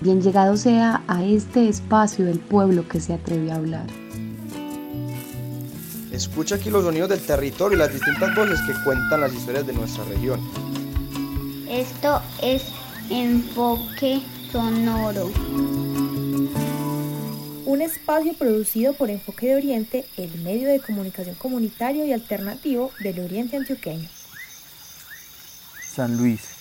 Bien llegado sea a este espacio del pueblo que se atreve a hablar. Escucha aquí los sonidos del territorio y las distintas voces que cuentan las historias de nuestra región. Esto es Enfoque Sonoro. Un espacio producido por Enfoque de Oriente, el medio de comunicación comunitario y alternativo del Oriente Antioqueño. San Luis,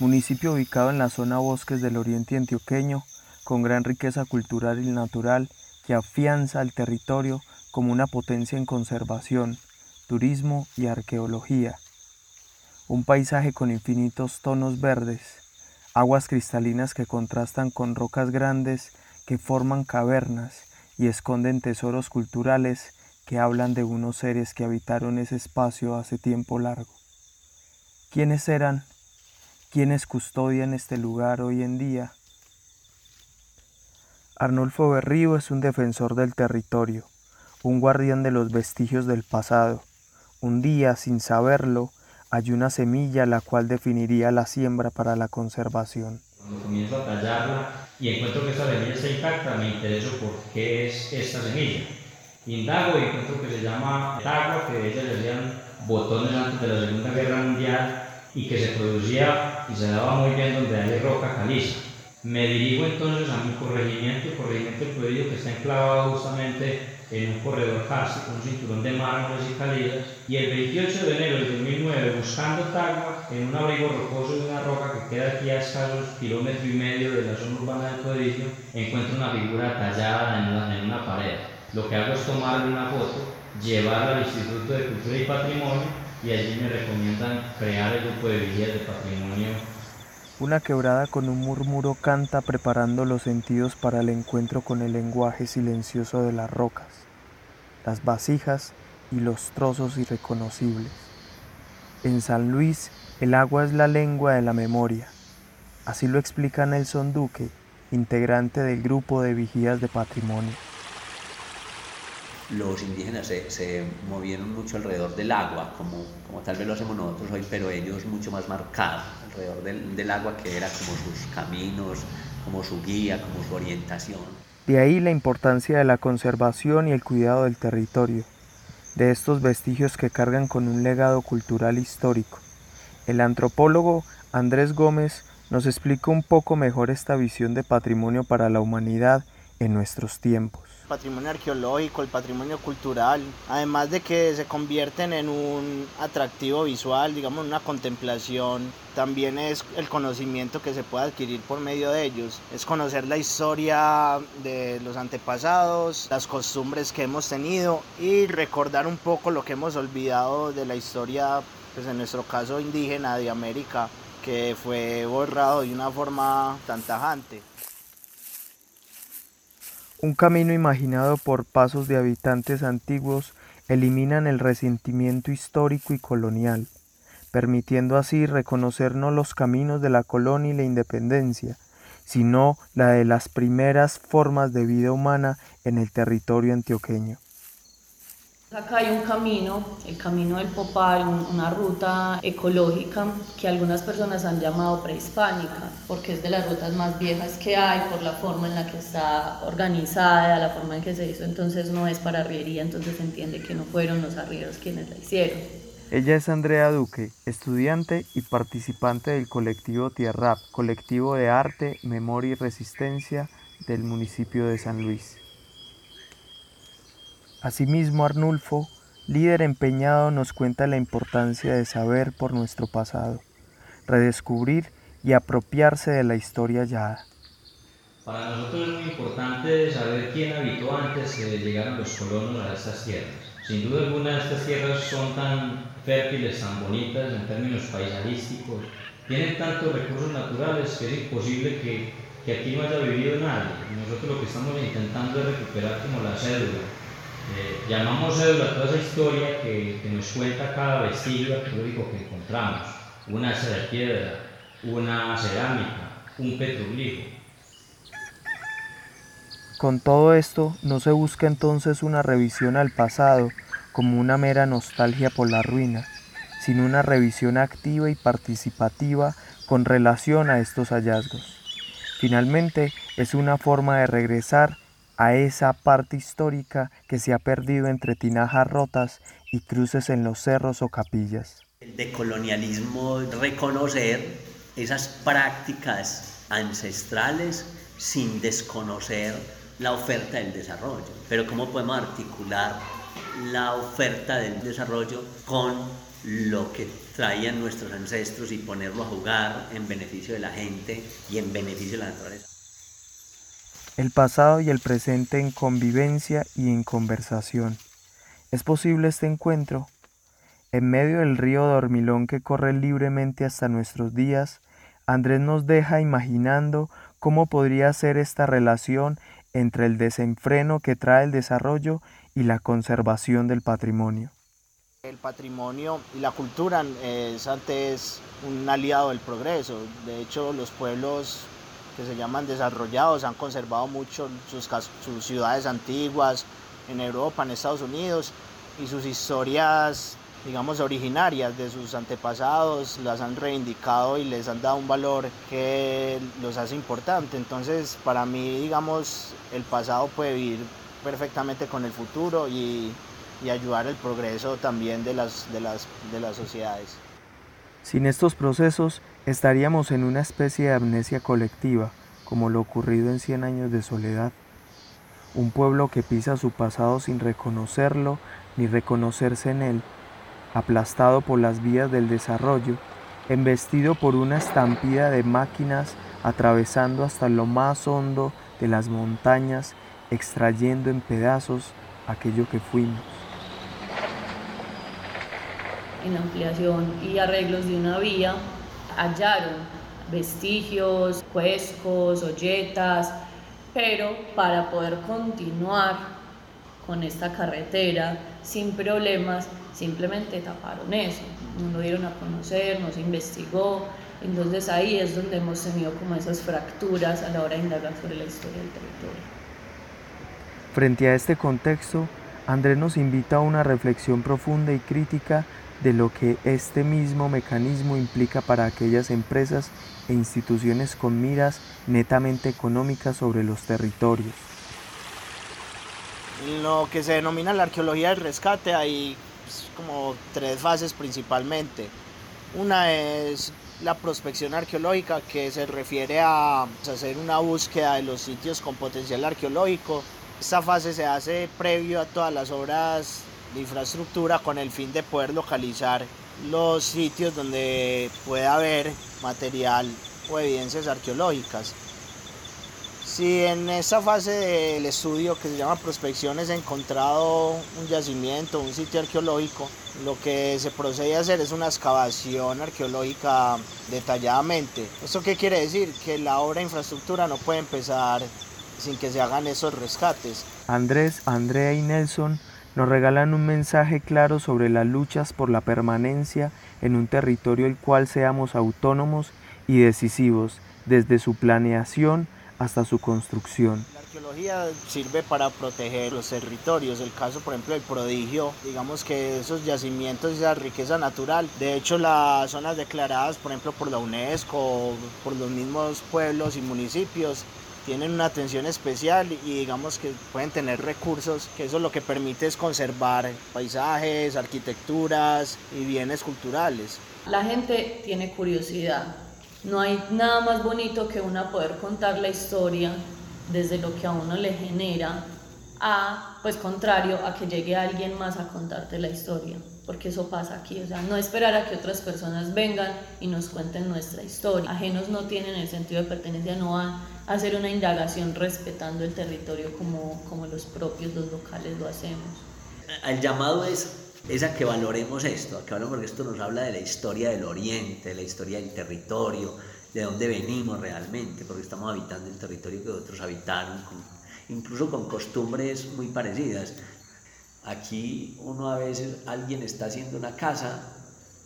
municipio ubicado en la zona bosques del Oriente Antioqueño, con gran riqueza cultural y natural que afianza al territorio como una potencia en conservación, turismo y arqueología. Un paisaje con infinitos tonos verdes, aguas cristalinas que contrastan con rocas grandes que forman cavernas y esconden tesoros culturales que hablan de unos seres que habitaron ese espacio hace tiempo largo. ¿Quiénes eran? ¿Quiénes custodian este lugar hoy en día? Arnulfo Berrío es un defensor del territorio un guardián de los vestigios del pasado. Un día, sin saberlo, hay una semilla la cual definiría la siembra para la conservación. Cuando comienzo a tallarla y encuentro que esta semilla está intacta, me intereso por qué es esta semilla. Indago y encuentro que se llama agua, que ella le hacían botones antes de la Segunda Guerra Mundial y que se producía y se daba muy bien donde hay roca caliza. Me dirijo entonces a mi corregimiento, el corregimiento del pueblo que está enclavado justamente en un corredor cárcico, un cinturón de mármoles y calizas, y el 28 de enero del 2009, buscando Tagua, en un abrigo rocoso de una roca que queda aquí a escasos kilómetro y medio de la zona urbana del Codicio, encuentro una figura tallada en una, pared. Lo que hago es tomarle una foto, llevarla al Instituto de Cultura y Patrimonio, y allí me recomiendan crear el grupo de vigías de patrimonio una quebrada con un murmuro canta preparando los sentidos para el encuentro con el lenguaje silencioso de las rocas, las vasijas y los trozos irreconocibles. En San Luis, el agua es la lengua de la memoria. Así lo explica Nelson Duque, integrante del grupo de vigías de patrimonio los indígenas se, movieron mucho alrededor del agua, como, como tal vez lo hacemos nosotros hoy, pero ellos mucho más marcados alrededor del, del agua, que era como sus caminos, como su guía, como su orientación. De ahí la importancia de la conservación y el cuidado del territorio, de estos vestigios que cargan con un legado cultural histórico. El antropólogo Andrés Gómez nos explica un poco mejor esta visión de patrimonio para la humanidad en nuestros tiempos patrimonio arqueológico, el patrimonio cultural, además de que se convierten en un atractivo visual, digamos, una contemplación, también es el conocimiento que se puede adquirir por medio de ellos, es conocer la historia de los antepasados, las costumbres que hemos tenido y recordar un poco lo que hemos olvidado de la historia, pues en nuestro caso indígena de América, que fue borrado de una forma tan tajante. Un camino imaginado por pasos de habitantes antiguos eliminan el resentimiento histórico y colonial, permitiendo así reconocer no los caminos de la colonia y la independencia, sino la de las primeras formas de vida humana en el territorio antioqueño. Acá hay un camino, el camino del Popal, una ruta ecológica que algunas personas han llamado prehispánica, porque es de las rutas más viejas que hay, por la forma en la que está organizada, la forma en que se hizo, entonces no es para arriería, entonces se entiende que no fueron los arrieros quienes la hicieron. Ella es Andrea Duque, estudiante y participante del colectivo Tierrap, colectivo de arte, memoria y resistencia del municipio de San Luis. Asimismo, Arnulfo, líder empeñado, nos cuenta la importancia de saber por nuestro pasado, redescubrir y apropiarse de la historia ya. Para nosotros es muy importante saber quién habitó antes de llegar a los colonos a estas tierras. Sin duda alguna estas tierras son tan fértiles, tan bonitas en términos paisajísticos, tienen tantos recursos naturales que es imposible que, que aquí no haya vivido nadie. Nosotros lo que estamos intentando es recuperar como la cédula, eh, llamamos cédula toda esa historia que, nos cuenta cada vestigio arqueológico que encontramos, una hacha de piedra, una cerámica, un petroglifo. Con todo esto, no se busca entonces una revisión al pasado como una mera nostalgia por la ruina, sin una revisión activa y participativa con relación a estos hallazgos. Finalmente, es una forma de regresar a esa parte histórica que se ha perdido entre tinajas rotas y cruces en los cerros o capillas. El decolonialismo reconocer esas prácticas ancestrales sin desconocer la oferta del desarrollo. Pero ¿cómo podemos articular la oferta del desarrollo con lo que traían nuestros ancestros y ponerlo a jugar en beneficio de la gente y en beneficio de la naturaleza? El pasado y el presente en convivencia y en conversación. ¿Es posible este encuentro? En medio del río Dormilón que corre libremente hasta nuestros días, Andrés nos deja imaginando cómo podría ser esta relación entre el desenfreno que trae el desarrollo y la conservación del patrimonio. El patrimonio y la cultura es antes un aliado del progreso. De hecho, los pueblos que se llaman desarrollados han conservado mucho sus, sus ciudades antiguas en Europa, en Estados Unidos, y sus historias digamos, originarias de sus antepasados, las han reivindicado y les han dado un valor que los hace importante. Entonces, para mí, digamos, el pasado puede vivir perfectamente con el futuro y, y ayudar al progreso también de las, de, las, de las sociedades. Sin estos procesos, estaríamos en una especie de amnesia colectiva, como lo ocurrido en Cien años de soledad. Un pueblo que pisa su pasado sin reconocerlo ni reconocerse en él, aplastado por las vías del desarrollo, embestido por una estampida de máquinas atravesando hasta lo más hondo de las montañas, extrayendo en pedazos aquello que fuimos. En ampliación y arreglos de una vía hallaron vestigios, cuescos, olletas, pero para poder continuar con esta carretera sin problemas simplemente taparon eso, no lo dieron a conocer, no se investigó, entonces ahí es donde hemos tenido como esas fracturas a la hora de indagar sobre la historia del territorio. Frente a este contexto, Andrés nos invita a una reflexión profunda y crítica de lo que este mismo mecanismo implica para aquellas empresas e instituciones con miras netamente económicas sobre los territorios. Lo que se denomina la arqueología del rescate hay como tres fases principalmente. Una es la prospección arqueológica que se refiere a hacer una búsqueda de los sitios con potencial arqueológico. Esta fase se hace previo a todas las obras de infraestructura con el fin de poder localizar los sitios donde puede haber material o evidencias arqueológicas. Si en esta fase del estudio que se llama prospección es encontrado un yacimiento, un sitio arqueológico, lo que se procede a hacer es una excavación arqueológica detalladamente. ¿Esto qué quiere decir? Que la obra de infraestructura no puede empezar sin que se hagan esos rescates. Andrés, Andrea y Nelson nos regalan un mensaje claro sobre las luchas por la permanencia en un territorio el cual seamos autónomos y decisivos desde su planeación hasta su construcción. La arqueología sirve para proteger los territorios, el caso por ejemplo del prodigio, digamos que esos yacimientos, esa riqueza natural, de hecho las zonas declaradas por ejemplo por la UNESCO, por los mismos pueblos y municipios, tienen una atención especial y digamos que pueden tener recursos, que eso lo que permite es conservar paisajes, arquitecturas y bienes culturales. La gente tiene curiosidad, no hay nada más bonito que una poder contar la historia desde lo que a uno le genera a, pues contrario, a que llegue alguien más a contarte la historia, porque eso pasa aquí, o sea, no esperar a que otras personas vengan y nos cuenten nuestra historia. Ajenos no tienen el sentido de pertenencia, no van a hacer una indagación respetando el territorio como, como los propios, los locales lo hacemos. El llamado es es a que valoremos esto, que valoremos porque esto nos habla de la historia del Oriente, de la historia del territorio, de dónde venimos realmente, porque estamos habitando el territorio que otros habitaron, incluso con costumbres muy parecidas. Aquí uno a veces, alguien está haciendo una casa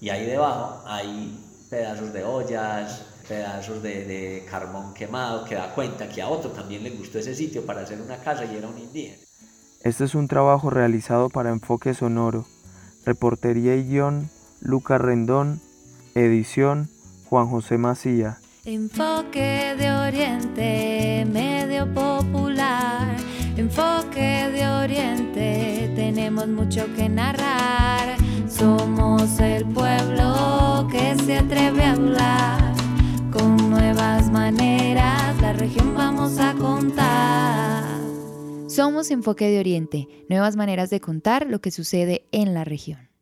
y ahí debajo hay pedazos de ollas, pedazos de, de carbón quemado, que da cuenta que a otro también le gustó ese sitio para hacer una casa y era un indígena. Este es un trabajo realizado para Enfoque Sonoro Reportería y guion, Lucas Rendón, edición Juan José Macía. Enfoque de Oriente, medio popular. Enfoque de Oriente, tenemos mucho que narrar. Somos el pueblo que se atreve a hablar. Con nuevas maneras, la región vamos a contar. Somos Enfoque de Oriente, nuevas maneras de contar lo que sucede en la región.